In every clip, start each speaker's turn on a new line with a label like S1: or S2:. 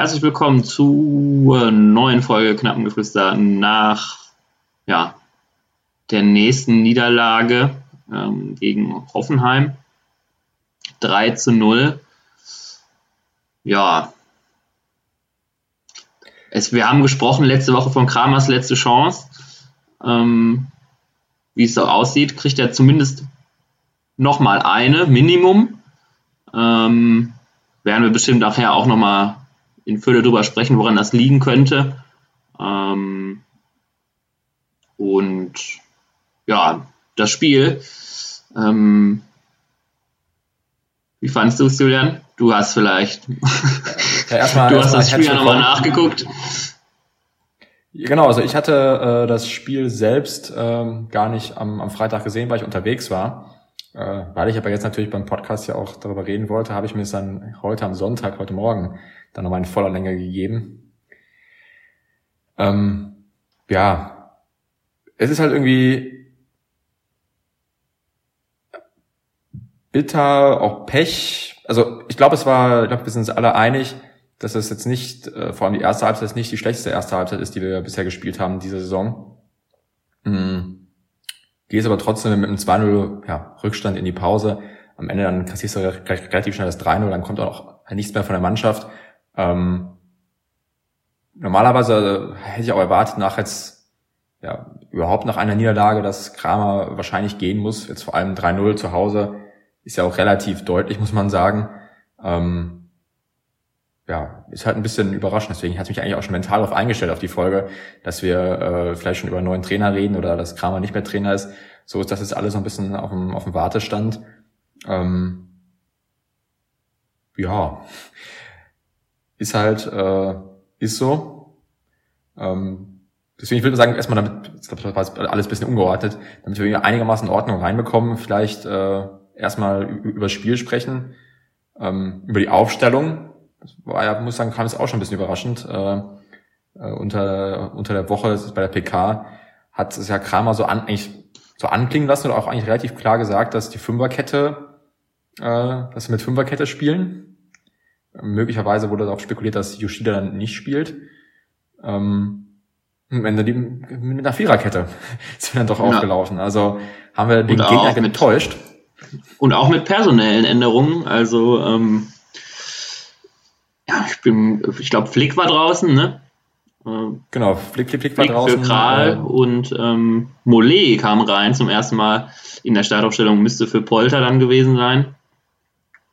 S1: Herzlich willkommen zur neuen Folge Knappengeflüster nach ja, der nächsten Niederlage ähm, gegen Hoffenheim. 3 zu 0. Ja. Es, wir haben gesprochen letzte Woche von Kramers letzte Chance. Ähm, wie es so aussieht, kriegt er zumindest nochmal eine, Minimum. Ähm, werden wir bestimmt nachher auch nochmal in Fülle drüber sprechen, woran das liegen könnte. Ähm, und ja, das Spiel. Ähm, wie fandest du es, Julian? Du hast vielleicht. Ja, erstmal, du hast das Spiel ja nochmal nachgeguckt.
S2: Genau, also ich hatte äh, das Spiel selbst ähm, gar nicht am, am Freitag gesehen, weil ich unterwegs war. Äh, weil ich aber jetzt natürlich beim Podcast ja auch darüber reden wollte, habe ich mir es dann heute am Sonntag, heute Morgen, dann nochmal in voller Länge gegeben. Ähm, ja, es ist halt irgendwie bitter, auch Pech. Also ich glaube, es war, ich glaube, wir sind uns alle einig, dass es jetzt nicht, äh, vor allem die erste Halbzeit, nicht die schlechteste erste Halbzeit ist, die wir bisher gespielt haben diese Saison. Mhm gehst aber trotzdem mit einem 2-0 ja, Rückstand in die Pause. Am Ende dann kassierst du relativ schnell das 3-0, dann kommt auch nichts mehr von der Mannschaft. Ähm, normalerweise hätte ich auch erwartet, nach jetzt ja, überhaupt nach einer Niederlage, dass Kramer wahrscheinlich gehen muss. Jetzt vor allem 3-0 zu Hause ist ja auch relativ deutlich, muss man sagen. Ähm, ja, ist halt ein bisschen überraschend. Deswegen hat mich eigentlich auch schon mental darauf eingestellt auf die Folge, dass wir äh, vielleicht schon über einen neuen Trainer reden oder dass Kramer nicht mehr Trainer ist. So ist das jetzt alles so ein bisschen auf dem, auf dem Wartestand. Ähm, ja, ist halt, äh, ist so. Ähm, deswegen ich würde sagen, erstmal damit, ich glaube, das war alles ein bisschen ungeordnet, damit wir einigermaßen in Ordnung reinbekommen, vielleicht äh, erstmal über das Spiel sprechen, ähm, über die Aufstellung, das war ja, muss sagen, kam es auch schon ein bisschen überraschend. Äh, äh, unter, unter der Woche bei der PK hat es ja Kramer so an, eigentlich so anklingen lassen oder auch eigentlich relativ klar gesagt, dass die Fünferkette, äh, dass sie mit Fünferkette spielen. Möglicherweise wurde auch spekuliert, dass Yoshida dann nicht spielt. Ähm, am Ende die, mit einer Viererkette sind dann doch ja. aufgelaufen. Also haben wir den Gegner getäuscht.
S1: Und auch mit personellen Änderungen. Also ähm, ja, ich bin, ich glaube, Flick war draußen, ne?
S2: Genau, Flick, Flick, Flick war Flick draußen.
S1: Für Kral äh, und ähm, Mollet kam rein zum ersten Mal in der Startaufstellung, müsste für Polter dann gewesen sein.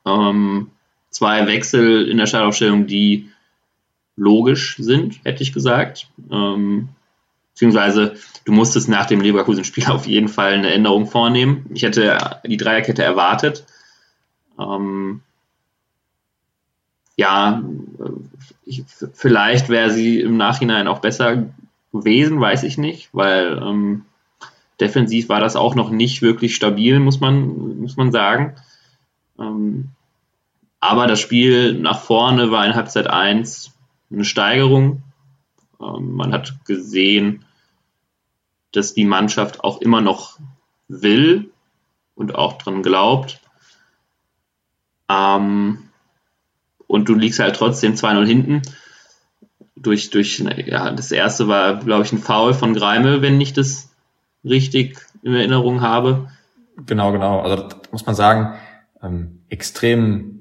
S1: Ähm, zwei Wechsel in der Startaufstellung, die logisch sind, hätte ich gesagt. Ähm, beziehungsweise du musstest nach dem Leverkusen-Spiel auf jeden Fall eine Änderung vornehmen. Ich hätte die Dreierkette erwartet. Ähm, ja, ich, vielleicht wäre sie im Nachhinein auch besser gewesen, weiß ich nicht, weil ähm, defensiv war das auch noch nicht wirklich stabil, muss man, muss man sagen. Ähm, aber das Spiel nach vorne war in Halbzeit 1 eine Steigerung. Ähm, man hat gesehen, dass die Mannschaft auch immer noch will und auch dran glaubt. Ähm, und du liegst halt trotzdem 2-0 hinten. Durch, durch, ja, das erste war, glaube ich, ein Foul von Greimel, wenn ich das richtig in Erinnerung habe.
S2: Genau, genau. Also muss man sagen, ähm, extrem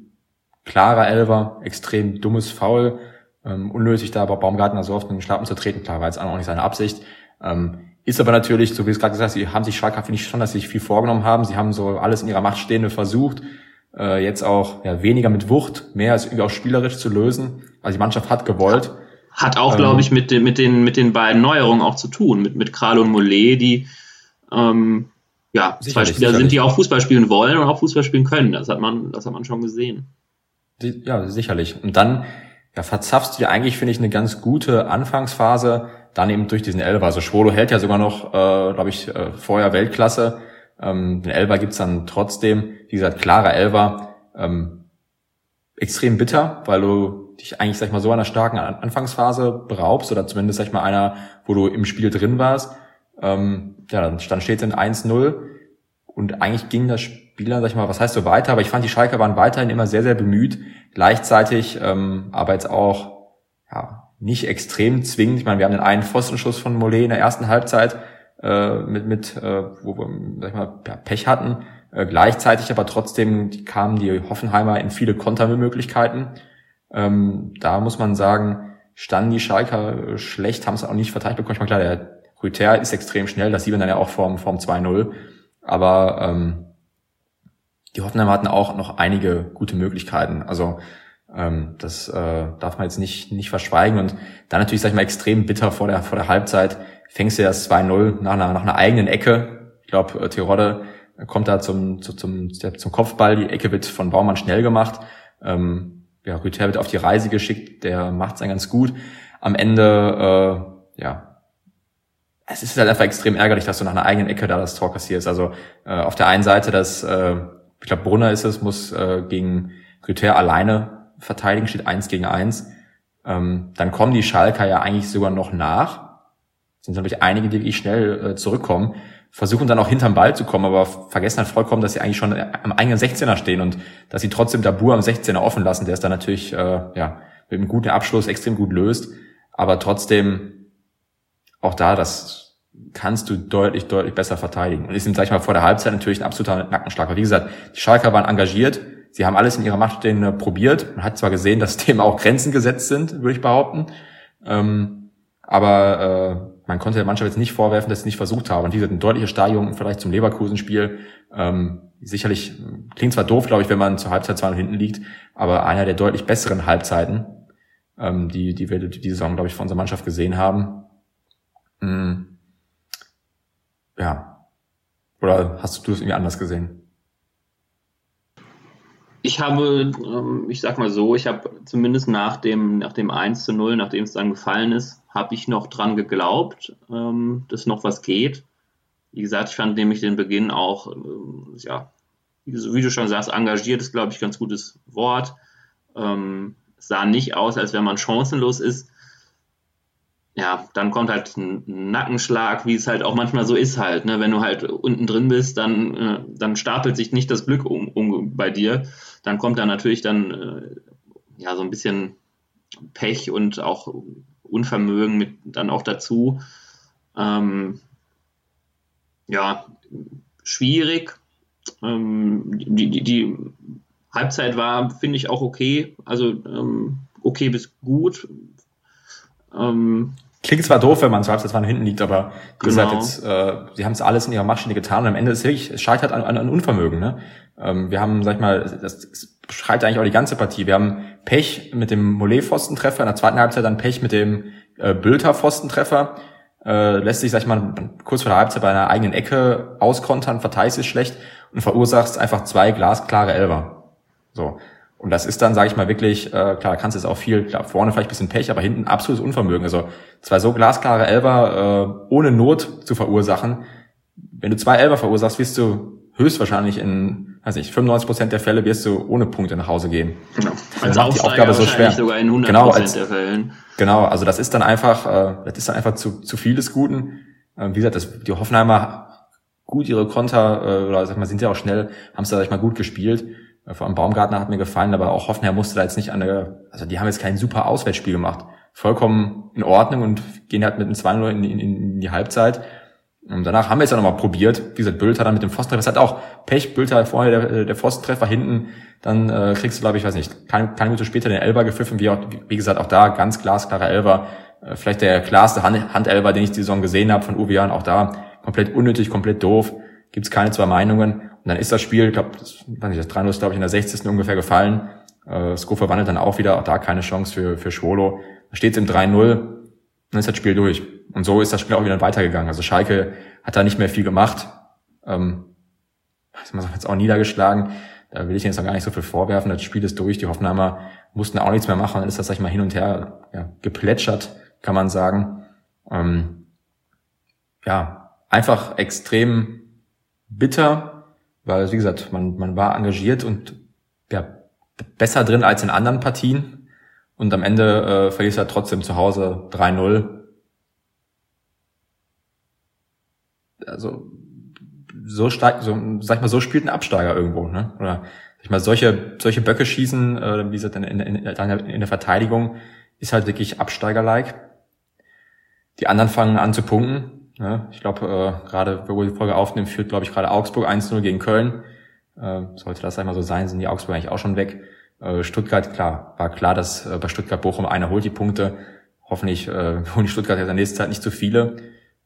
S2: klarer Elver, extrem dummes Foul, ähm, unnötig da aber Baumgartner so oft in den Schlappen zu treten. Klar, war jetzt auch nicht seine Absicht. Ähm, ist aber natürlich, so wie es gerade gesagt sie haben sich Schalke, finde ich schon, dass sie sich viel vorgenommen haben. Sie haben so alles in ihrer Macht Stehende versucht äh, jetzt auch ja, weniger mit Wucht, mehr als irgendwie auch spielerisch zu lösen. Also die Mannschaft hat gewollt.
S1: Hat auch, ähm, glaube ich, mit den, mit, den, mit den beiden Neuerungen auch zu tun, mit, mit Kral und Mollet, die ähm, ja, zwei Spieler sind, die auch Fußball spielen wollen und auch Fußball spielen können. Das hat man, das hat man schon gesehen.
S2: Ja, sicherlich. Und dann ja, verzapfst du ja eigentlich, finde ich, eine ganz gute Anfangsphase, dann eben durch diesen Elber. Also Schwolo hält ja sogar noch, äh, glaube ich, äh, vorher Weltklasse. Ähm, den Elber gibt's dann trotzdem, wie gesagt, klarer Elber. Ähm, extrem bitter, weil du dich eigentlich, sag ich mal, so einer starken Anfangsphase beraubst oder zumindest, sag ich mal, einer, wo du im Spiel drin warst. Ähm, ja, dann, steht es in 1-0 und eigentlich ging das Spiel dann, sag ich mal, was heißt so weiter, aber ich fand, die Schalker waren weiterhin immer sehr, sehr bemüht, gleichzeitig ähm, aber jetzt auch ja, nicht extrem zwingend. Ich meine, wir haben den einen Pfostenschuss von Mollet in der ersten Halbzeit äh, mit, mit äh, wo wir sag ich mal, ja, Pech hatten. Äh, gleichzeitig aber trotzdem kamen die Hoffenheimer in viele Kontermöglichkeiten. Ähm, da muss man sagen, standen die Schalker schlecht, haben es auch nicht verteidigt bekommen. Ich meine, klar, der Rüther ist extrem schnell, das sieht man dann ja auch vorm, vorm 2-0. Aber ähm, die Hoffenheimer hatten auch noch einige gute Möglichkeiten. Also ähm, das äh, darf man jetzt nicht, nicht verschweigen. Und dann natürlich, sag ich mal, extrem bitter vor der, vor der Halbzeit fängst du das 2-0 nach einer, nach einer eigenen Ecke. Ich glaube, äh, Tirode kommt da zum, zum, zum, zum Kopfball. Die Ecke wird von Baumann schnell gemacht. Ähm, ja, Rüther wird auf die Reise geschickt. Der macht es dann ganz gut. Am Ende, äh, ja, es ist halt einfach extrem ärgerlich, dass du nach einer eigenen Ecke da das Tor kassierst. Also äh, auf der einen Seite, dass, äh, ich glaube, Brunner ist es, muss äh, gegen Rüther alleine verteidigen, steht eins gegen eins. Ähm, dann kommen die Schalker ja eigentlich sogar noch nach. Sind natürlich einige, die wirklich schnell äh, zurückkommen, versuchen dann auch hinterm Ball zu kommen, aber vergessen halt vollkommen, dass sie eigentlich schon am eigenen 16er stehen und dass sie trotzdem Dabur am 16er offen lassen, der es dann natürlich äh, ja, mit einem guten Abschluss extrem gut löst. Aber trotzdem auch da, das kannst du deutlich, deutlich besser verteidigen. Und ist, sag ich mal, vor der Halbzeit natürlich ein absoluter Nackenschlag. Aber wie gesagt, die Schalker waren engagiert, Sie haben alles in ihrer Macht stehende probiert. Man hat zwar gesehen, dass dem auch Grenzen gesetzt sind, würde ich behaupten. Ähm, aber äh, man konnte der Mannschaft jetzt nicht vorwerfen, dass sie nicht versucht haben. Und wie gesagt, eine deutliche Steigerung vielleicht zum Leverkusen-Spiel. Ähm, sicherlich klingt zwar doof, glaube ich, wenn man zur Halbzeit zwar hinten liegt, aber einer der deutlich besseren Halbzeiten, ähm, die, die wir die Saison, glaube ich, von unserer Mannschaft gesehen haben. Mhm. Ja. Oder hast du das irgendwie anders gesehen?
S1: ich habe, ähm, ich sag mal so, ich habe zumindest nach dem, nach dem 1 zu 0, nachdem es dann gefallen ist, habe ich noch dran geglaubt, ähm, dass noch was geht. Wie gesagt, ich fand nämlich den Beginn auch, ähm, ja, wie du schon sagst, engagiert ist, glaube ich, ganz gutes Wort. es sah nicht aus, als wenn man chancenlos ist ja, dann kommt halt ein Nackenschlag, wie es halt auch manchmal so ist halt. Ne? Wenn du halt unten drin bist, dann, äh, dann stapelt sich nicht das Glück um, um bei dir. Dann kommt da natürlich dann äh, ja so ein bisschen Pech und auch Unvermögen mit dann auch dazu. Ähm, ja, schwierig. Ähm, die, die, die Halbzeit war, finde ich, auch okay. Also ähm, okay bis gut.
S2: Ähm, Klingt zwar doof, wenn man so halbzeit hinten liegt, aber wie genau. gesagt, jetzt, äh, sie haben es alles in ihrer Maschine getan und am Ende ist es wirklich, es scheitert an, an, an Unvermögen. Ne? Ähm, wir haben, sag ich mal, das, das beschreibt eigentlich auch die ganze Partie. Wir haben Pech mit dem Mollet-Pfostentreffer, in der zweiten Halbzeit dann Pech mit dem äh, Bülter-Pfostentreffer. Äh, lässt sich, sag ich mal, kurz vor der Halbzeit bei einer eigenen Ecke auskontern, verteidigst es schlecht und verursachst einfach zwei glasklare Elber. So. Und das ist dann, sage ich mal, wirklich, äh, klar, kannst du jetzt auch viel, klar, vorne vielleicht ein bisschen Pech, aber hinten absolutes Unvermögen. Also zwei so glasklare Elber äh, ohne Not zu verursachen. Wenn du zwei Elber verursachst, wirst du höchstwahrscheinlich in, weiß nicht, 95 Prozent der Fälle wirst du ohne Punkte nach Hause gehen.
S1: Genau. Als macht die Aufgabe so schwer. Sogar in 100
S2: genau, als, der Fällen. Genau, also das ist dann einfach, äh, das ist dann einfach zu, zu viel des Guten. Äh, wie gesagt, das, die Hoffenheimer gut ihre Konter, äh, oder sag mal, sind ja auch schnell, haben es da, sag ich mal, gut gespielt. Äh, vor allem Baumgartner hat mir gefallen, aber auch Hoffenheim musste da jetzt nicht an der, also die haben jetzt kein super Auswärtsspiel gemacht. Vollkommen in Ordnung und gehen halt mit einem 2-0 in, in, in, die Halbzeit. Und danach haben wir es ja nochmal probiert. Wie gesagt, Bülter dann mit dem Pfostentreffer. Es hat auch Pech, Bülter vorher der, der Pfostentreffer hinten. Dann äh, kriegst du, glaube ich, weiß nicht, keine, keine Minute später den Elber gepfiffen. Wie, auch, wie gesagt, auch da ganz glasklarer Elber. Äh, vielleicht der klarste Hand, Handelber, den ich die Saison gesehen habe von Uwe Jan. Auch da komplett unnötig, komplett doof. Gibt's keine zwei Meinungen. Und dann ist das Spiel, ich glaube, das, das 3 ist, glaube ich, in der 60. ungefähr gefallen. Äh, Sko verwandelt dann auch wieder, auch da keine Chance für, für Schwolo. Da steht im 3-0, dann ist das Spiel durch. Und so ist das Spiel auch wieder weitergegangen. Also Schalke hat da nicht mehr viel gemacht. Ähm, man jetzt auch niedergeschlagen. Da will ich jetzt noch gar nicht so viel vorwerfen. Das Spiel ist durch. Die Hoffenheimer mussten auch nichts mehr machen. Dann ist das, sag ich mal, hin und her ja, geplätschert, kann man sagen. Ähm, ja, einfach extrem bitter weil, wie gesagt, man, man war engagiert und ja, besser drin als in anderen Partien. Und am Ende äh, verlierst du halt trotzdem zu Hause 3-0. Also so stark, so, sag ich mal, so spielt ein Absteiger irgendwo, ne? Oder sag ich mal, solche, solche Böcke schießen, äh, wie gesagt, in, in, in, in der Verteidigung ist halt wirklich Absteiger-like. Die anderen fangen an zu punkten. Ne? Ich glaube, äh, gerade, wo wir die Folge aufnehmen, führt, glaube ich, gerade Augsburg 1-0 gegen Köln. Äh, sollte das einmal so sein, sind die Augsburg eigentlich auch schon weg. Äh, Stuttgart, klar, war klar, dass äh, bei Stuttgart-Bochum einer holt die Punkte. Hoffentlich äh, holen die Stuttgart in der nächsten Zeit nicht zu viele.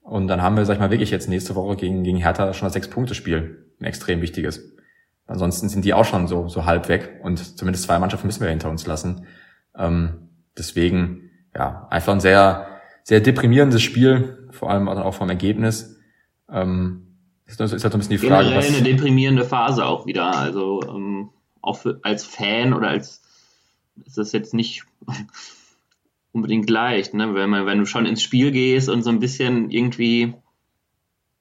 S2: Und dann haben wir, sag ich mal, wirklich jetzt nächste Woche gegen, gegen Hertha schon das Sechs-Punkte-Spiel. Ein extrem wichtiges. Ansonsten sind die auch schon so, so halb weg und zumindest zwei Mannschaften müssen wir hinter uns lassen. Ähm, deswegen, ja, einfach ein sehr, sehr deprimierendes Spiel, vor allem auch vom Ergebnis. Ähm,
S1: ist, ist halt so ein bisschen die Frage. Generell was, eine deprimierende Phase auch wieder. Also ähm, auch für, als Fan oder als ist das jetzt nicht unbedingt leicht, ne? Wenn man, wenn du schon ins Spiel gehst und so ein bisschen irgendwie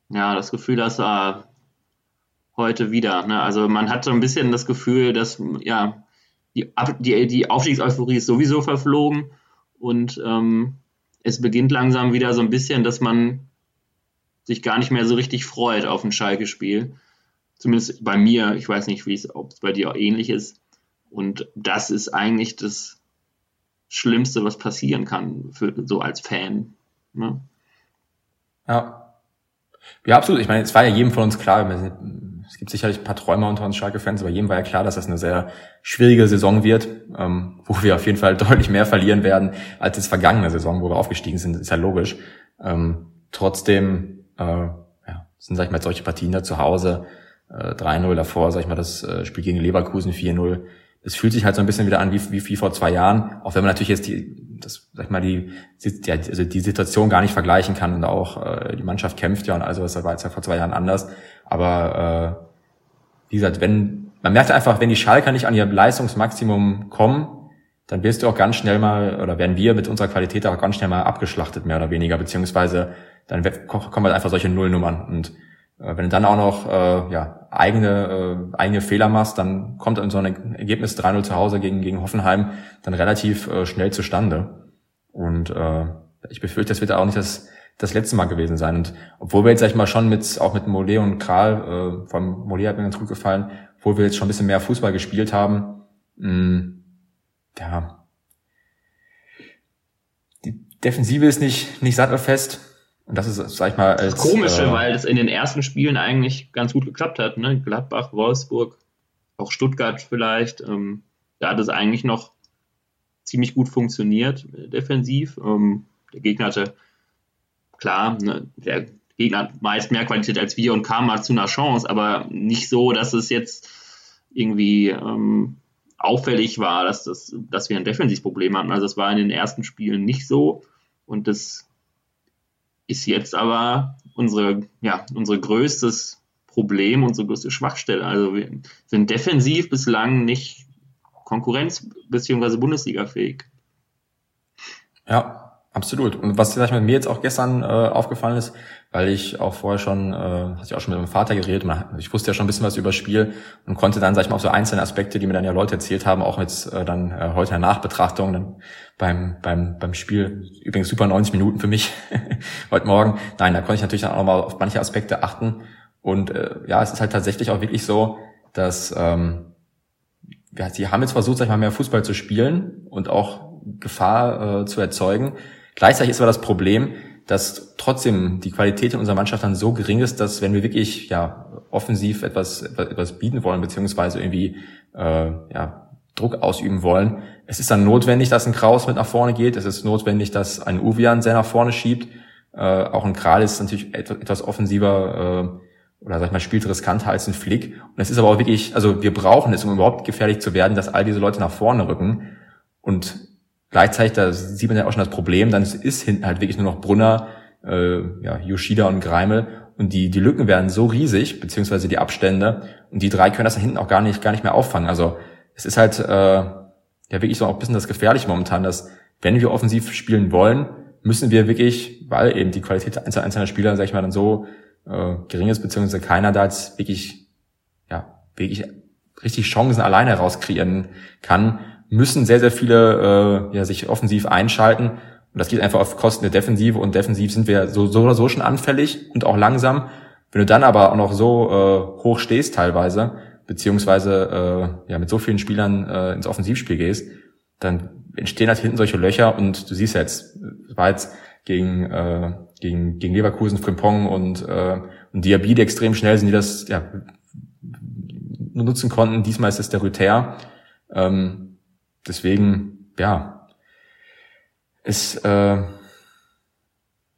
S1: ja das Gefühl hast, ah, heute wieder. Ne? Also man hat so ein bisschen das Gefühl, dass ja die, die, die Aufstiegseuphorie ist sowieso verflogen und ähm, es beginnt langsam wieder so ein bisschen, dass man sich gar nicht mehr so richtig freut auf ein Schalke-Spiel. Zumindest bei mir. Ich weiß nicht, ob es bei dir auch ähnlich ist. Und das ist eigentlich das Schlimmste, was passieren kann, für, so als Fan. Ne?
S2: Ja. Ja, absolut. Ich meine, es war ja jedem von uns klar, es gibt sicherlich ein paar Träumer unter uns Schalke-Fans, aber jedem war ja klar, dass das eine sehr schwierige Saison wird, ähm, wo wir auf jeden Fall deutlich mehr verlieren werden als das vergangene Saison, wo wir aufgestiegen sind, ist ja logisch. Ähm, trotzdem äh, ja, sind, sag ich mal, solche Partien da zu Hause, äh, 3-0 davor, sag ich mal, das äh, Spiel gegen Leverkusen 4-0. Es fühlt sich halt so ein bisschen wieder an wie, wie, wie vor zwei Jahren, auch wenn man natürlich jetzt die, das, sag ich mal, die, die, also die Situation gar nicht vergleichen kann und auch äh, die Mannschaft kämpft ja und also das war jetzt ja vor zwei Jahren anders. Aber äh, wie gesagt, wenn man merkt einfach, wenn die Schalker nicht an ihr Leistungsmaximum kommen, dann wirst du auch ganz schnell mal, oder werden wir mit unserer Qualität auch ganz schnell mal abgeschlachtet, mehr oder weniger, beziehungsweise dann kommen halt einfach solche Nullnummern. Und äh, wenn du dann auch noch äh, ja, eigene, äh, eigene Fehler machst, dann kommt dann so ein Ergebnis 3-0 zu Hause gegen, gegen Hoffenheim dann relativ äh, schnell zustande. Und äh, ich befürchte, das wird auch nicht das, das letzte Mal gewesen sein. Und obwohl wir jetzt, sag ich mal, schon mit, auch mit Mollet und Kral, äh, vom Mollet hat mir ganz gut gefallen, obwohl wir jetzt schon ein bisschen mehr Fußball gespielt haben, mh, mm, ja, die Defensive ist nicht, nicht sattelfest. Und das ist, sag ich mal, als.
S1: Das Komische, äh, weil es in den ersten Spielen eigentlich ganz gut geklappt hat, ne? Gladbach, Wolfsburg, auch Stuttgart vielleicht. Ähm, da hat es eigentlich noch ziemlich gut funktioniert, äh, defensiv. Ähm, der Gegner hatte klar, ne, der Gegner hat meist mehr Qualität als wir und kam mal zu einer Chance, aber nicht so, dass es jetzt irgendwie ähm, auffällig war, dass, das, dass wir ein Defensivproblem hatten. Also es war in den ersten Spielen nicht so und das ist jetzt aber unsere, ja, unsere größtes Problem, unsere größte Schwachstelle. Also wir sind defensiv bislang nicht Konkurrenz- bzw. Bundesliga-fähig.
S2: Ja, Absolut. Und was sag ich mir jetzt auch gestern äh, aufgefallen ist, weil ich auch vorher schon, äh, hatte ich auch schon mit meinem Vater geredet, man, ich wusste ja schon ein bisschen was über Spiel und konnte dann, sag ich mal, auf so einzelne Aspekte, die mir dann ja Leute erzählt haben, auch jetzt äh, dann äh, heute in Nachbetrachtung dann beim, beim, beim Spiel, übrigens super 90 Minuten für mich heute Morgen. Nein, da konnte ich natürlich dann auch nochmal auf manche Aspekte achten. Und äh, ja, es ist halt tatsächlich auch wirklich so, dass ähm, ja, sie haben jetzt versucht, sag ich mal, mehr Fußball zu spielen und auch Gefahr äh, zu erzeugen. Gleichzeitig ist aber das Problem, dass trotzdem die Qualität in unserer Mannschaft dann so gering ist, dass wenn wir wirklich ja offensiv etwas etwas bieten wollen beziehungsweise irgendwie äh, ja Druck ausüben wollen, es ist dann notwendig, dass ein Kraus mit nach vorne geht. Es ist notwendig, dass ein Uvian sehr nach vorne schiebt. Äh, auch ein Kral ist natürlich etwas offensiver äh, oder sag ich mal spielt riskanter als ein Flick. Und es ist aber auch wirklich, also wir brauchen es, um überhaupt gefährlich zu werden, dass all diese Leute nach vorne rücken. Und Gleichzeitig, da sieht man ja auch schon das Problem, dann ist hinten halt wirklich nur noch Brunner, äh, ja, Yoshida und Greimel und die, die Lücken werden so riesig, beziehungsweise die Abstände und die drei können das da hinten auch gar nicht, gar nicht mehr auffangen. Also es ist halt äh, ja wirklich so auch ein bisschen das Gefährliche momentan, dass wenn wir offensiv spielen wollen, müssen wir wirklich, weil eben die Qualität einzelner, einzelner Spieler, sag ich mal, dann so äh, gering ist, beziehungsweise keiner da jetzt wirklich, ja, wirklich richtig Chancen alleine rauskreieren kann, müssen sehr, sehr viele äh, ja, sich offensiv einschalten. Und das geht einfach auf Kosten der Defensive. Und defensiv sind wir so, so oder so schon anfällig und auch langsam. Wenn du dann aber auch noch so äh, hoch stehst teilweise, beziehungsweise äh, ja mit so vielen Spielern äh, ins Offensivspiel gehst, dann entstehen halt hinten solche Löcher und du siehst jetzt, war jetzt gegen, äh, gegen, gegen Leverkusen, Frimpong und, äh, und Diaby, die extrem schnell sind, die das ja, nutzen konnten. Diesmal ist es der Rüther. Ähm, deswegen, ja, ist, äh,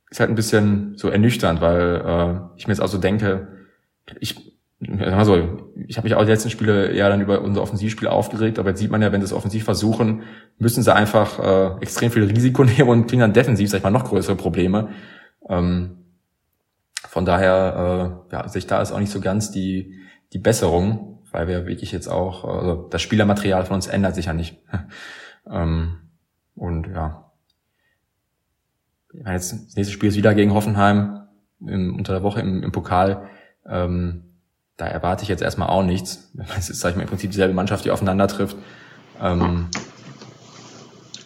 S2: ist halt ein bisschen so ernüchternd, weil äh, ich mir jetzt auch so denke, ich also, ich habe mich auch die letzten Spiele eher dann über unser Offensivspiel aufgeregt, aber jetzt sieht man ja, wenn sie es offensiv versuchen, müssen sie einfach äh, extrem viel Risiko nehmen und kriegen dann defensiv, sag ich mal, noch größere Probleme. Ähm, von daher, äh, ja, sehe ich da ist auch nicht so ganz die, die Besserung, weil wir wirklich jetzt auch, also das Spielermaterial von uns ändert sich ja nicht. ähm, und ja. Jetzt, das nächste Spiel ist wieder gegen Hoffenheim im, unter der Woche im, im Pokal. Ähm, da erwarte ich jetzt erstmal auch nichts. Es ist, sag ich mal, im Prinzip dieselbe Mannschaft, die aufeinander trifft. Ähm,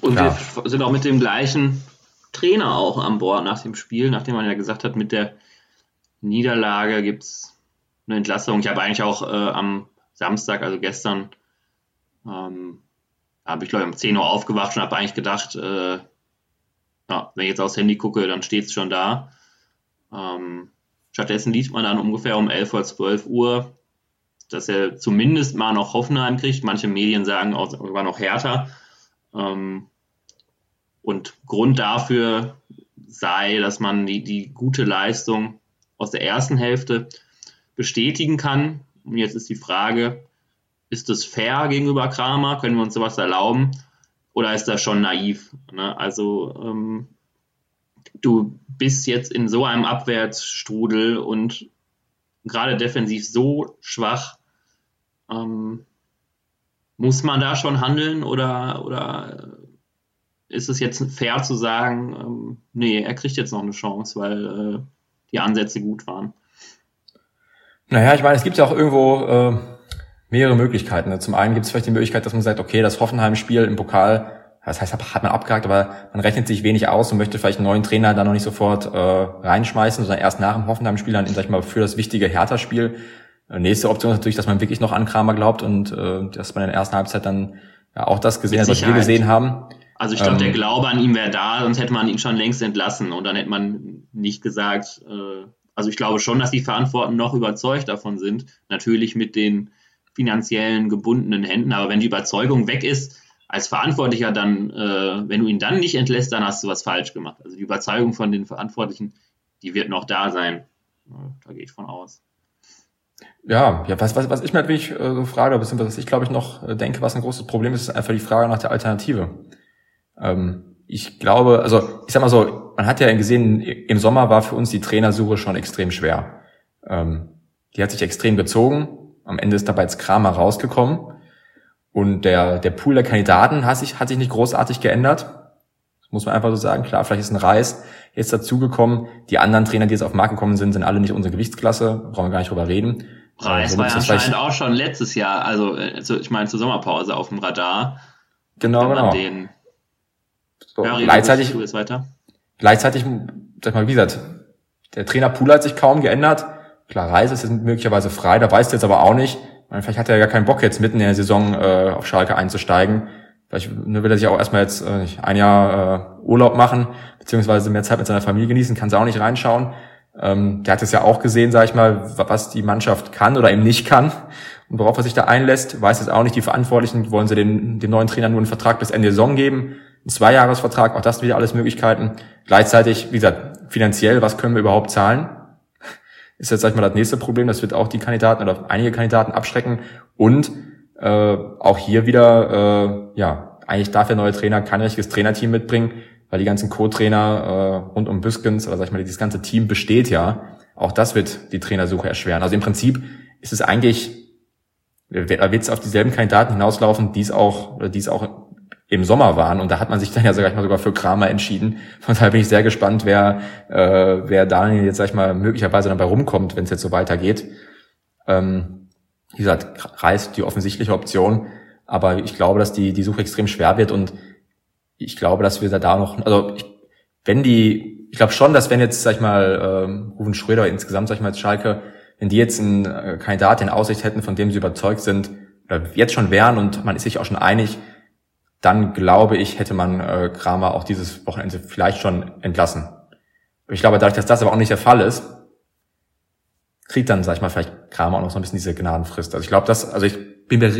S1: und ja. wir sind auch mit dem gleichen Trainer auch an Bord nach dem Spiel, nachdem man ja gesagt hat, mit der Niederlage gibt es eine Entlassung. Ich habe eigentlich auch äh, am Samstag, also gestern, ähm, habe ich glaube ich um 10 Uhr aufgewacht und habe eigentlich gedacht, äh, ja, wenn ich jetzt aufs Handy gucke, dann steht es schon da. Ähm, stattdessen liest man dann ungefähr um 11 oder 12 Uhr, dass er zumindest mal noch Hoffenheim kriegt. Manche Medien sagen auch sogar noch härter. Ähm, und Grund dafür sei, dass man die, die gute Leistung aus der ersten Hälfte bestätigen kann. Und jetzt ist die Frage, ist das fair gegenüber Kramer? Können wir uns sowas erlauben? Oder ist das schon naiv? Ne? Also ähm, du bist jetzt in so einem Abwärtsstrudel und gerade defensiv so schwach. Ähm, muss man da schon handeln oder, oder ist es jetzt fair zu sagen, ähm, nee, er kriegt jetzt noch eine Chance, weil äh, die Ansätze gut waren?
S2: Naja, ich meine, es gibt ja auch irgendwo äh, mehrere Möglichkeiten. Zum einen gibt es vielleicht die Möglichkeit, dass man sagt, okay, das Hoffenheim-Spiel im Pokal das heißt, hat man abgehakt, aber man rechnet sich wenig aus und möchte vielleicht einen neuen Trainer da noch nicht sofort äh, reinschmeißen, sondern erst nach dem Hoffenheim-Spiel dann, sag ich mal, für das wichtige Hertha-Spiel. Äh, nächste Option ist natürlich, dass man wirklich noch an Kramer glaubt und äh, dass man in der ersten Halbzeit dann ja auch das gesehen hat, was wir gesehen haben.
S1: Also ich glaube, ähm, der Glaube an ihn wäre da, sonst hätte man ihn schon längst entlassen und dann hätte man nicht gesagt, äh, also ich glaube schon, dass die Verantwortlichen noch überzeugt davon sind, natürlich mit den finanziellen gebundenen Händen, aber wenn die Überzeugung weg ist, als Verantwortlicher dann, äh, wenn du ihn dann nicht entlässt, dann hast du was falsch gemacht. Also die Überzeugung von den Verantwortlichen, die wird noch da sein. Da gehe ich von aus.
S2: Ja, ja, was, was, was ich mir natürlich äh, so frage, beziehungsweise was ich glaube ich noch äh, denke, was ein großes Problem ist, ist einfach die Frage nach der Alternative. Ähm, ich glaube, also ich sag mal so, man hat ja gesehen, im Sommer war für uns die Trainersuche schon extrem schwer. Ähm, die hat sich extrem gezogen. Am Ende ist dabei jetzt Kramer rausgekommen. Und der, der Pool der Kandidaten hat sich, hat sich nicht großartig geändert. Das muss man einfach so sagen. Klar, vielleicht ist ein Reis jetzt dazugekommen. Die anderen Trainer, die jetzt auf den Markt gekommen sind, sind alle nicht unsere Gewichtsklasse. Brauchen wir gar nicht drüber reden.
S1: Reis also, war ja anscheinend auch schon letztes Jahr, also, also ich meine zur Sommerpause auf dem Radar.
S2: Genau, genau. Den, so, ja, gleichzeitig, du weiter. gleichzeitig, sag mal, wie gesagt, der Trainerpool hat sich kaum geändert. Klar, Reis ist jetzt möglicherweise frei, da weißt du jetzt aber auch nicht, Vielleicht hat er ja gar keinen Bock jetzt mitten in der Saison äh, auf Schalke einzusteigen. Vielleicht will er sich auch erstmal jetzt äh, ein Jahr äh, Urlaub machen, beziehungsweise mehr Zeit mit seiner Familie genießen, kann sie auch nicht reinschauen. Ähm, der hat es ja auch gesehen, sag ich mal, was die Mannschaft kann oder eben nicht kann und worauf er sich da einlässt. Weiß jetzt auch nicht, die Verantwortlichen wollen sie den, den neuen Trainer nur einen Vertrag bis Ende der Saison geben, einen Zweijahresvertrag, auch das wieder alles Möglichkeiten. Gleichzeitig, wie gesagt, finanziell, was können wir überhaupt zahlen? ist jetzt, sag ich mal, das nächste Problem. Das wird auch die Kandidaten oder einige Kandidaten abschrecken. Und äh, auch hier wieder, äh, ja, eigentlich darf der neue Trainer kein richtiges Trainerteam mitbringen, weil die ganzen Co-Trainer äh, rund um Büskens oder sag ich mal, dieses ganze Team besteht ja. Auch das wird die Trainersuche erschweren. Also im Prinzip ist es eigentlich, wird es auf dieselben Kandidaten hinauslaufen, die es auch, die es auch im Sommer waren. Und da hat man sich dann ja, sag ich mal, sogar für Kramer entschieden. Von daher bin ich sehr gespannt, wer, äh, wer Daniel jetzt, sag ich mal, möglicherweise dabei rumkommt, wenn es jetzt so weitergeht. Ähm, wie gesagt, Reis die offensichtliche Option. Aber ich glaube, dass die, die Suche extrem schwer wird und ich glaube, dass wir da noch, also ich, wenn die, ich glaube schon, dass wenn jetzt, sag ich mal, ähm, Rufen Schröder insgesamt, sag ich mal, als Schalke, wenn die jetzt einen äh, Kandidat in Aussicht hätten, von dem sie überzeugt sind, oder jetzt schon wären und man ist sich auch schon einig, dann glaube ich, hätte man äh, Kramer auch dieses Wochenende vielleicht schon entlassen. Ich glaube, dadurch, dass das aber auch nicht der Fall ist, kriegt dann, sag ich mal, vielleicht Kramer auch noch so ein bisschen diese Gnadenfrist. Also ich glaube, das, also ich bin mir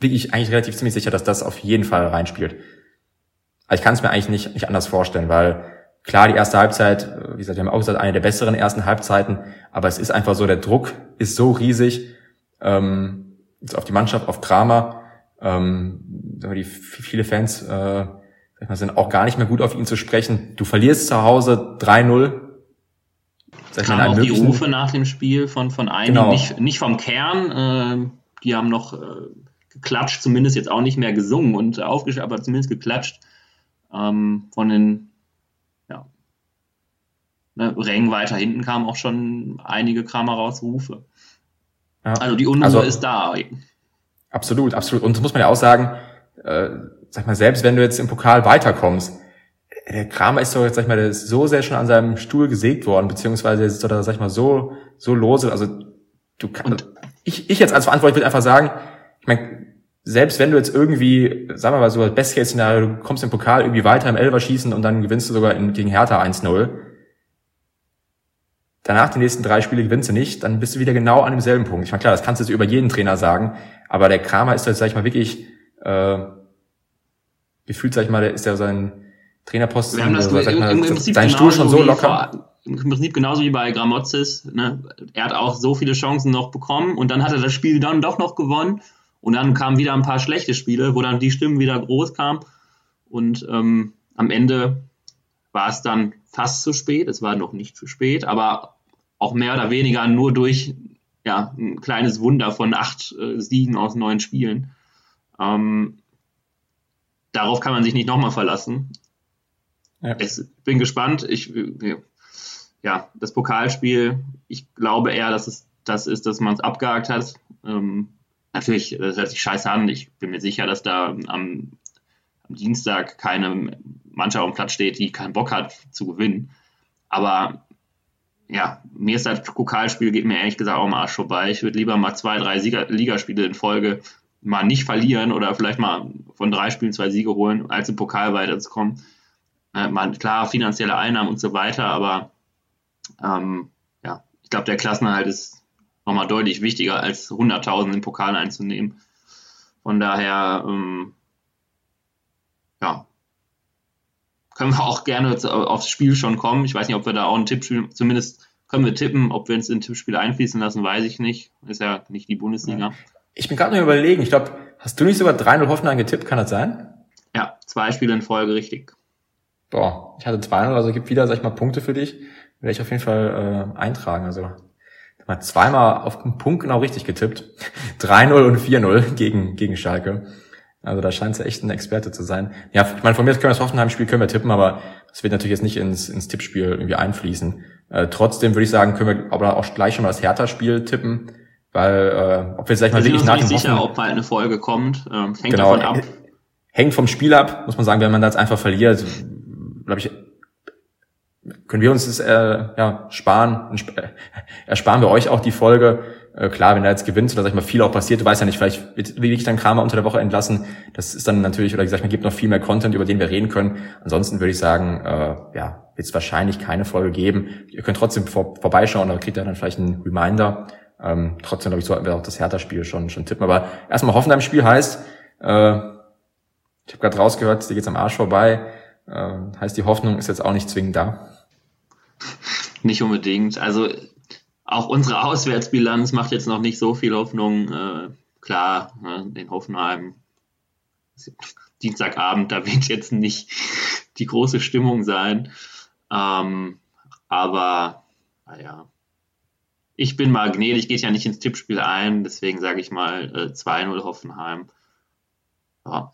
S2: wirklich eigentlich relativ ziemlich sicher, dass das auf jeden Fall reinspielt. Also ich kann es mir eigentlich nicht, nicht anders vorstellen, weil klar, die erste Halbzeit, wie gesagt, wir haben auch gesagt, eine der besseren ersten Halbzeiten, aber es ist einfach so, der Druck ist so riesig, ähm, auf die Mannschaft, auf Kramer, ähm, die viele Fans äh, sind auch gar nicht mehr gut auf ihn zu sprechen. Du verlierst zu Hause 3-0.
S1: Kamen auch die Rufe nach dem Spiel von, von einigen, genau. nicht, nicht vom Kern, äh, die haben noch äh, geklatscht, zumindest jetzt auch nicht mehr gesungen und aufgeschrieben, aber zumindest geklatscht ähm, von den ja, ne, Rängen weiter hinten kamen auch schon einige Kramer rausrufe. Ja. Also die Unruhe also, ist da.
S2: Absolut, absolut. Und das muss man ja auch sagen, äh, sag mal, selbst wenn du jetzt im Pokal weiterkommst, der Kramer ist doch jetzt, sag ich mal, der ist so sehr schon an seinem Stuhl gesägt worden, beziehungsweise ist doch da, sag ich mal, so, so lose. Also du kannst, ich, ich jetzt als Verantwortlich würde einfach sagen, ich meine, selbst wenn du jetzt irgendwie, sagen wir mal so, Best-Case-Szenario, du kommst im Pokal irgendwie weiter im Elfer schießen und dann gewinnst du sogar in, gegen Hertha 1-0. Danach die nächsten drei Spiele gewinnst du nicht, dann bist du wieder genau an demselben Punkt. Ich meine, klar, das kannst du jetzt über jeden Trainer sagen, aber der Kramer ist jetzt, sag ich mal, wirklich, äh, gefühlt, sag ich mal, ist ja sein Trainerposten,
S1: Wir haben das, also,
S2: sag
S1: im,
S2: mal,
S1: im Prinzip sein Stuhl schon so locker. Vor, Im Prinzip genauso wie bei Gramozis. Ne? Er hat auch so viele Chancen noch bekommen und dann hat er das Spiel dann doch noch gewonnen und dann kamen wieder ein paar schlechte Spiele, wo dann die Stimmen wieder groß kamen. Und ähm, am Ende war es dann fast zu spät. Es war noch nicht zu spät, aber auch mehr oder weniger nur durch ja, ein kleines Wunder von acht äh, Siegen aus neun Spielen. Ähm, darauf kann man sich nicht nochmal verlassen. Ja. Ich bin gespannt. Ich, ja, das Pokalspiel, ich glaube eher, dass es das ist, dass man es abgehakt hat. Ähm, natürlich, das hört sich scheiße an. Ich bin mir sicher, dass da am, am Dienstag keine Mannschaft auf dem Platz steht, die keinen Bock hat zu gewinnen. Aber ja, mir ist das Pokalspiel geht mir ehrlich gesagt auch mal Arsch vorbei. Ich würde lieber mal zwei, drei Sieger, Ligaspiele in Folge mal nicht verlieren oder vielleicht mal von drei Spielen zwei Siege holen, als im Pokal weiterzukommen. Äh, mal, klar, finanzielle Einnahmen und so weiter, aber ähm, ja, ich glaube, der Klassenerhalt ist nochmal deutlich wichtiger, als 100.000 im Pokal einzunehmen. Von daher, ähm, ja, können wir auch gerne aufs Spiel schon kommen. Ich weiß nicht, ob wir da auch ein Tippspiel, zumindest können wir tippen, ob wir uns in Tippspiel einfließen lassen, weiß ich nicht. Ist ja nicht die Bundesliga.
S2: Ich bin gerade nur überlegen, ich glaube, hast du nicht sogar 3-0 Hoffenheim getippt, kann das sein?
S1: Ja, zwei Spiele in Folge, richtig.
S2: Boah, ich hatte 2-0, also gibt wieder, sag ich mal, Punkte für dich. Werde ich auf jeden Fall äh, eintragen. Also mal zweimal auf den Punkt genau richtig getippt. 3-0 und 4-0 gegen, gegen Schalke. Also da scheint es echt ein Experte zu sein. Ja, ich meine, von mir können wir das Hoffenheim-Spiel können wir tippen, aber das wird natürlich jetzt nicht ins, ins Tippspiel irgendwie einfließen. Äh, trotzdem würde ich sagen, können wir aber auch gleich schon mal das Hertha-Spiel tippen, weil äh, ob wir sag ich mal
S1: wir wirklich nach dem sicher, ob bald eine Folge kommt, ähm, hängt genau, davon ab.
S2: Hängt vom Spiel ab, muss man sagen, wenn man das einfach verliert, glaube ich, können wir uns das äh, ja, sparen, äh, ersparen wir euch auch die Folge. Äh, klar, wenn da jetzt gewinnt oder sag ich mal viel auch passiert, du weißt ja nicht, vielleicht will ich dann Kramer unter der Woche entlassen. Das ist dann natürlich, oder gesagt, man gibt noch viel mehr Content, über den wir reden können. Ansonsten würde ich sagen, äh, ja, wird es wahrscheinlich keine Folge geben. Ihr könnt trotzdem vor, vorbeischauen, da kriegt ihr dann vielleicht einen Reminder. Ähm, trotzdem, glaube ich, sollten wir auch das Hertha-Spiel schon, schon tippen. Aber erstmal Hoffenheim-Spiel heißt, äh, ich habe gerade rausgehört, dir geht's am Arsch vorbei. Äh, heißt, die Hoffnung ist jetzt auch nicht zwingend da.
S1: Nicht unbedingt. Also auch unsere Auswärtsbilanz macht jetzt noch nicht so viel Hoffnung. Äh, klar, ne, in Hoffenheim Dienstagabend, da wird jetzt nicht die große Stimmung sein. Ähm, aber naja, ich bin mal gnädig, geht ja nicht ins Tippspiel ein, deswegen sage ich mal äh, 2-0 Hoffenheim. Ja.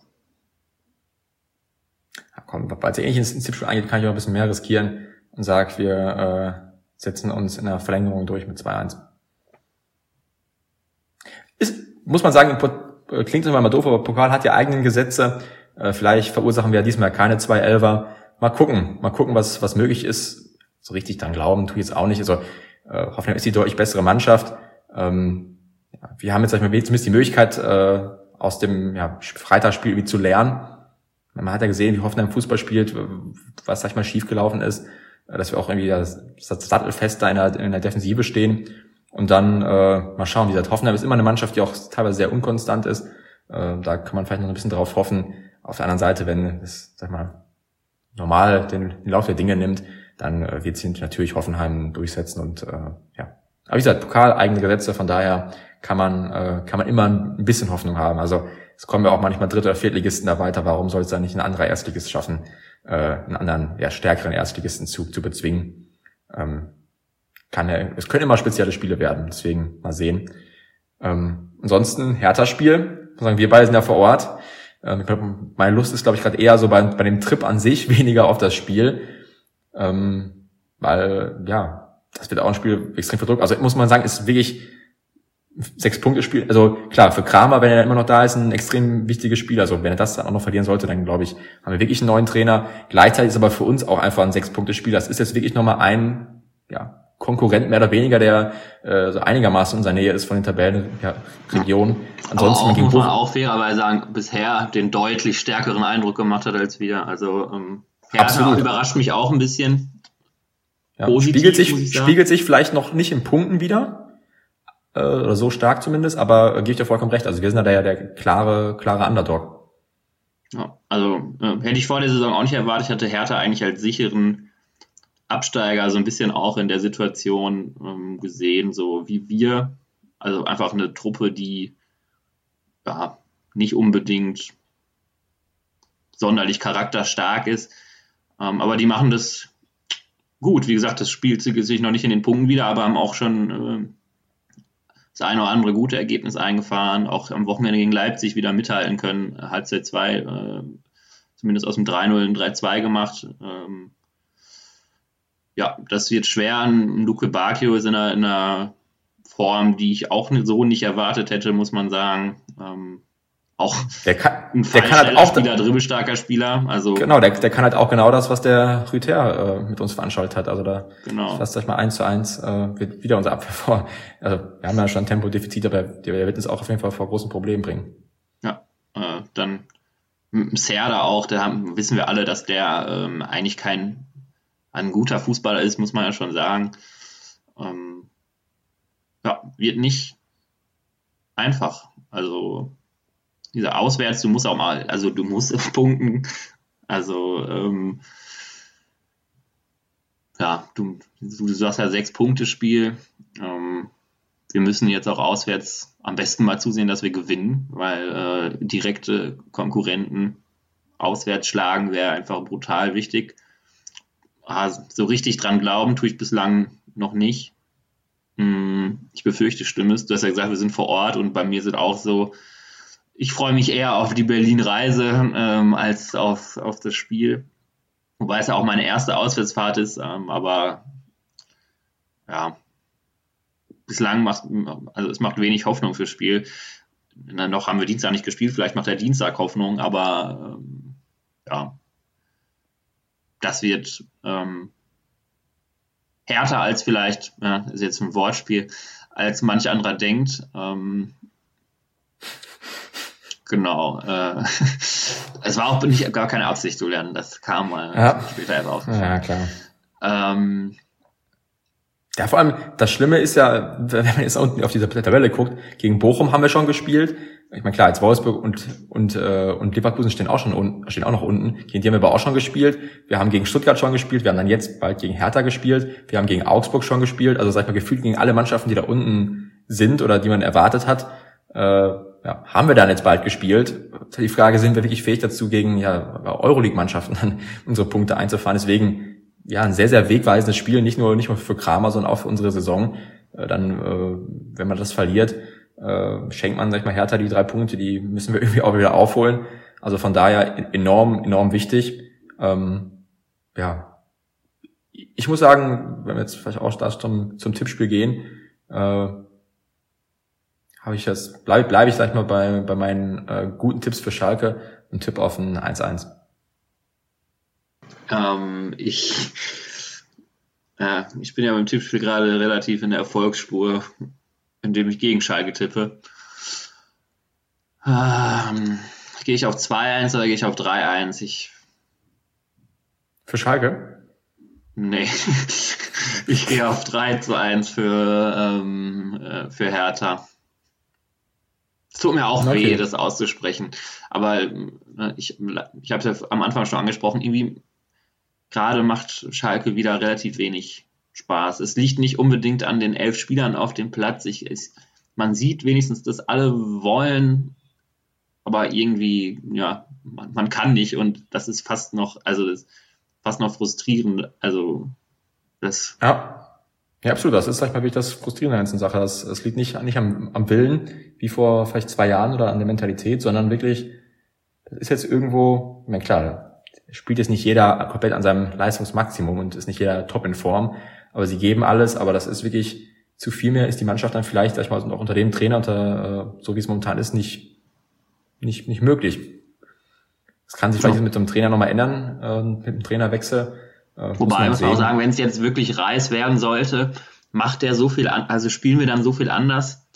S2: ja komm, weil es eh nicht ins Tippspiel eingeht, kann ich auch ein bisschen mehr riskieren und sage, wir äh, setzen uns in der Verlängerung durch mit 2-1. Ist, muss man sagen, klingt immer mal doof, aber Pokal hat ja eigenen Gesetze. Äh, vielleicht verursachen wir diesmal keine zwei Elfer. Mal gucken, mal gucken, was, was möglich ist. So richtig dran glauben tue ich jetzt auch nicht. Also äh, Hoffenheim ist die deutlich bessere Mannschaft. Ähm, ja, wir haben jetzt sag ich mal, zumindest die Möglichkeit, äh, aus dem ja, Freitagsspiel irgendwie zu lernen. man hat ja gesehen, wie Hoffenheim Fußball spielt, was, sag ich mal, schiefgelaufen ist, dass wir auch irgendwie das, das Sattelfest da in der, in der Defensive stehen. Und dann äh, mal schauen, wie gesagt, Hoffenheim ist immer eine Mannschaft, die auch teilweise sehr unkonstant ist. Äh, da kann man vielleicht noch ein bisschen drauf hoffen. Auf der anderen Seite, wenn es, sag mal, normal den, den Lauf der Dinge nimmt, dann äh, wird sich natürlich Hoffenheim durchsetzen und äh, ja. Aber wie gesagt, Pokal, eigene Gesetze, von daher kann man, äh, kann man immer ein bisschen Hoffnung haben. Also es kommen ja auch manchmal Dritt- oder Viertligisten da weiter. Warum soll es da nicht ein anderer Erstligist schaffen, äh, einen anderen, ja, stärkeren Erstligisten zu, zu bezwingen? Ähm, kann ja, es können immer spezielle Spiele werden, deswegen mal sehen. Ähm, ansonsten Hertha-Spiel, sagen wir beide sind ja vor Ort. Ähm, meine Lust ist, glaube ich, gerade eher so bei, bei dem Trip an sich, weniger auf das Spiel. Ähm, weil, ja, das wird auch ein Spiel extrem verdrückt. Also muss man sagen, ist wirklich sechs Punkte Spiel. Also klar, für Kramer, wenn er immer noch da ist, ein extrem wichtiges Spiel. Also wenn er das dann auch noch verlieren sollte, dann glaube ich, haben wir wirklich einen neuen Trainer. Gleichzeitig ist aber für uns auch einfach ein sechs Punkte Spiel. Das ist jetzt wirklich nochmal ein, ja, Konkurrent mehr oder weniger, der äh, so einigermaßen in unserer Nähe ist von den Tabellenregionen.
S1: Ja, Ansonsten aber auch, muss man auch fairerweise sagen, bisher den deutlich stärkeren Eindruck gemacht hat als wir. Also ähm, Hertha überrascht mich auch ein bisschen.
S2: Ja, Positiv, spiegelt, sich, spiegelt sich vielleicht noch nicht in Punkten wieder, äh, oder so stark zumindest, aber äh, gebe ich dir vollkommen recht. Also wir sind da ja der, der klare, klare Underdog.
S1: Ja, also äh, hätte ich vor der Saison auch nicht erwartet, ich hatte Hertha eigentlich als sicheren Absteiger so ein bisschen auch in der Situation ähm, gesehen, so wie wir. Also einfach eine Truppe, die ja, nicht unbedingt sonderlich charakterstark ist. Ähm, aber die machen das gut. Wie gesagt, das spielt sich noch nicht in den Punkten wieder, aber haben auch schon äh, das eine oder andere gute Ergebnis eingefahren. Auch am Wochenende gegen Leipzig wieder mithalten können. Halbzeit 2, äh, zumindest aus dem 3-0 ein 3-2 gemacht. Ähm, ja, das wird schwer. Luke Bacchio ist in einer, in einer Form, die ich auch so nicht erwartet hätte, muss man sagen. Ähm, auch
S2: der kann, ein der kann halt auch
S1: Spieler, dribbelstarker Spieler. Also
S2: genau, der, der kann halt auch genau das, was der Rüther äh, mit uns veranstaltet hat. Also da
S1: genau.
S2: fast sag ich mal eins zu eins äh, wird wieder unser Abwehr vor. Also wir haben ja schon Tempodefizit, aber der, der wird uns auch auf jeden Fall vor großen Problemen bringen.
S1: Ja, äh, dann Serda auch, da haben, wissen wir alle, dass der ähm, eigentlich kein ein guter Fußballer ist, muss man ja schon sagen. Ähm, ja, wird nicht einfach. Also dieser Auswärts, du musst auch mal, also du musst punkten. Also ähm, ja, du, du, du hast ja sechs Punkte Spiel. Ähm, wir müssen jetzt auch auswärts am besten mal zusehen, dass wir gewinnen, weil äh, direkte Konkurrenten auswärts schlagen wäre einfach brutal wichtig ah, so richtig dran glauben tue ich bislang noch nicht. Hm, ich befürchte Stimmes. Du hast ja gesagt, wir sind vor Ort und bei mir sind auch so, ich freue mich eher auf die Berlin-Reise ähm, als auf, auf das Spiel. Wobei es ja auch meine erste Auswärtsfahrt ist, ähm, aber ja, bislang macht, also es macht wenig Hoffnung fürs Spiel. Na, noch haben wir Dienstag nicht gespielt, vielleicht macht der Dienstag Hoffnung, aber ähm, ja, das wird ähm, härter als vielleicht, ja, ist jetzt ein Wortspiel, als manch anderer denkt. Ähm, genau. Äh, es war auch nicht, gar keine Absicht zu lernen, das kam mal
S2: ja.
S1: später einfach auf.
S2: Ja, klar.
S1: Ähm,
S2: ja, vor allem, das Schlimme ist ja, wenn man jetzt unten auf dieser Tabelle guckt, gegen Bochum haben wir schon gespielt, ich meine klar, jetzt Wolfsburg und und äh, und Leverkusen stehen auch schon unten, stehen auch noch unten. Gegen die haben wir aber auch schon gespielt. Wir haben gegen Stuttgart schon gespielt. Wir haben dann jetzt bald gegen Hertha gespielt. Wir haben gegen Augsburg schon gespielt. Also sag ich mal gefühlt gegen alle Mannschaften, die da unten sind oder die man erwartet hat, äh, ja, haben wir dann jetzt bald gespielt. Die Frage, sind wir wirklich fähig dazu, gegen ja Euroleague-Mannschaften dann unsere Punkte einzufahren? Deswegen ja ein sehr sehr wegweisendes Spiel, nicht nur nicht nur für Kramer, sondern auch für unsere Saison. Äh, dann, äh, wenn man das verliert äh, schenkt man, sag ich mal, Hertha die drei Punkte, die müssen wir irgendwie auch wieder aufholen. Also von daher enorm, enorm wichtig. Ähm, ja, ich muss sagen, wenn wir jetzt vielleicht auch zum, zum Tippspiel gehen, äh, habe ich das, bleibe bleib ich, sag ich mal, bei, bei meinen äh, guten Tipps für Schalke, ein Tipp auf ein 1-1.
S1: Ähm, ich, äh, ich bin ja beim Tippspiel gerade relativ in der Erfolgsspur indem ich gegen Schalke tippe. Ähm, gehe ich auf 2-1 oder gehe ich auf 3-1? Ich.
S2: Für Schalke?
S1: Nee. ich gehe auf 3 zu 1 für, ähm, äh, für Hertha. Es tut mir auch okay. weh, das auszusprechen. Aber äh, ich, ich habe es ja am Anfang schon angesprochen, irgendwie gerade macht Schalke wieder relativ wenig Spaß. Es liegt nicht unbedingt an den elf Spielern auf dem Platz. Ich, ich, man sieht wenigstens, dass alle wollen, aber irgendwie, ja, man, man, kann nicht und das ist fast noch, also fast noch frustrierend. Also das.
S2: Ja. Ja, absolut. Das ist, sag ich mal, wirklich das Frustrierende an der Sache. Es, es liegt nicht, nicht am, am Willen, wie vor vielleicht zwei Jahren oder an der Mentalität, sondern wirklich, das ist jetzt irgendwo, ich meine, klar, spielt jetzt nicht jeder komplett an seinem Leistungsmaximum und ist nicht jeder top in Form, aber sie geben alles, aber das ist wirklich zu viel mehr, ist die Mannschaft dann vielleicht, sag ich mal, auch unter dem Trainer, unter, äh, so wie es momentan ist, nicht, nicht, nicht möglich. Das kann sich vielleicht mit dem Trainer nochmal ändern, äh, mit dem Trainerwechsel.
S1: Äh, Wobei, muss man auch sagen, wenn es jetzt wirklich Reis werden sollte, macht er so viel an, also spielen wir dann so viel anders?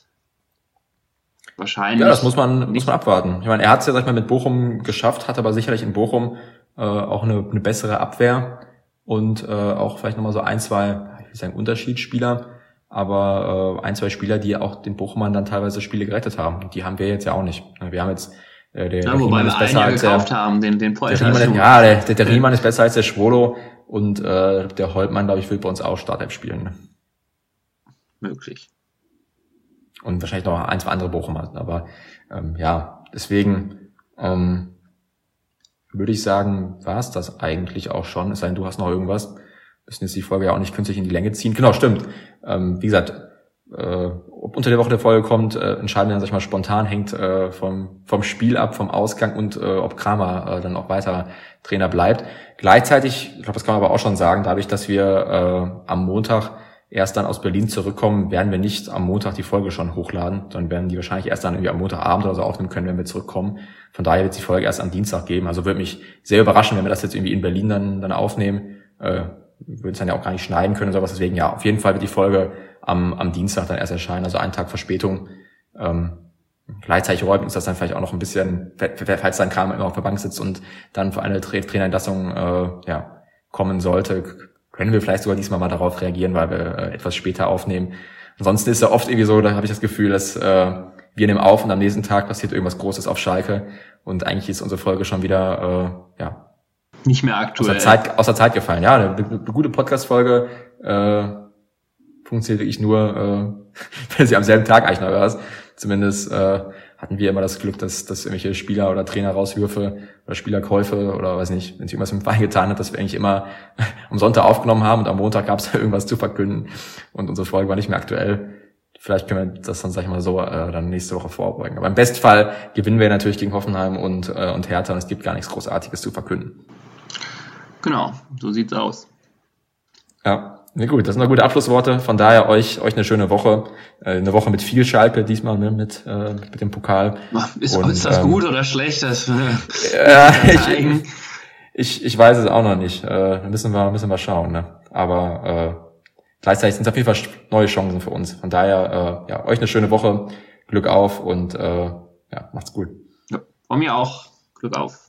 S2: Wahrscheinlich. Ja, das muss man, muss man abwarten. Ich meine, er hat es ja, sag ich mal, mit Bochum geschafft, hat aber sicherlich in Bochum äh, auch eine, eine bessere Abwehr und äh, auch vielleicht nochmal so ein, zwei, ich will sagen, Unterschiedsspieler, aber äh, ein, zwei Spieler, die auch den Bochumern dann teilweise Spiele gerettet haben. Die haben wir jetzt ja auch nicht. Wir haben jetzt
S1: äh, der, ja, der wobei ist besser als gekauft der, haben, den, den
S2: der Riemann, Ja, der, der, der Riemann ist besser als der Schwolo und äh, der Holtmann, glaube ich, will bei uns auch Startelf spielen. Ne?
S1: Möglich.
S2: Und wahrscheinlich noch ein, zwei andere Bochumer. Aber ähm, ja, deswegen ähm, würde ich sagen, war es das eigentlich auch schon. Es sei denn, du hast noch irgendwas. Wir müssen jetzt die Folge ja auch nicht künstlich in die Länge ziehen. Genau, stimmt. Ähm, wie gesagt, äh, ob unter der Woche der Folge kommt, äh, entscheiden wir dann, sag ich mal, spontan, hängt äh, vom, vom Spiel ab, vom Ausgang und äh, ob Kramer äh, dann auch weiter Trainer bleibt. Gleichzeitig, ich glaube, das kann man aber auch schon sagen, dadurch, dass wir äh, am Montag erst dann aus Berlin zurückkommen, werden wir nicht am Montag die Folge schon hochladen, sondern werden die wahrscheinlich erst dann irgendwie am Montagabend oder so aufnehmen können, wenn wir zurückkommen. Von daher wird es die Folge erst am Dienstag geben. Also würde mich sehr überraschen, wenn wir das jetzt irgendwie in Berlin dann, dann aufnehmen. Äh, würden es dann ja auch gar nicht schneiden können oder sowas. Deswegen ja, auf jeden Fall wird die Folge am, am Dienstag dann erst erscheinen, also einen Tag Verspätung. Ähm, gleichzeitig räumt uns das dann vielleicht auch noch ein bisschen, falls dann Kramer immer auf der Bank sitzt und dann für eine Tra Trainerentlassung äh, ja, kommen sollte, können wir vielleicht sogar diesmal mal darauf reagieren, weil wir äh, etwas später aufnehmen. Ansonsten ist ja oft irgendwie so, da habe ich das Gefühl, dass äh, wir nehmen auf und am nächsten Tag passiert irgendwas Großes auf Schalke und eigentlich ist unsere Folge schon wieder äh, ja
S1: nicht mehr aktuell.
S2: Aus der Zeit, aus der Zeit gefallen. Ja, eine, eine gute Podcast-Folge äh, funktioniert wirklich nur, äh, wenn sie am selben Tag eigentlich noch hörst. Zumindest äh, hatten wir immer das Glück, dass, dass irgendwelche Spieler oder Trainer Trainerraushwürfe oder Spielerkäufe oder weiß nicht, wenn sich irgendwas mit dem Verein getan hat, dass wir eigentlich immer am Sonntag aufgenommen haben und am Montag gab es irgendwas zu verkünden und unsere Folge war nicht mehr aktuell. Vielleicht können wir das dann, sag ich mal, so äh, dann nächste Woche vorbeugen. Aber im Bestfall gewinnen wir natürlich gegen Hoffenheim und, äh, und Hertha und es gibt gar nichts Großartiges zu verkünden.
S1: Genau, so sieht's aus.
S2: Ja, na gut, das sind noch gute Abschlussworte. Von daher euch euch eine schöne Woche, äh, eine Woche mit viel Schalke diesmal ne, mit äh, mit dem Pokal.
S1: Ist, Und, ist das ähm, gut oder schlecht? Das,
S2: äh, ich, ich, ich weiß es auch noch nicht. Äh, müssen wir müssen wir schauen. Ne? Aber äh, gleichzeitig sind es auf jeden Fall neue Chancen für uns. Von daher äh, ja euch eine schöne Woche, Glück auf und äh, ja macht's gut. Ja,
S1: von mir auch Glück auf.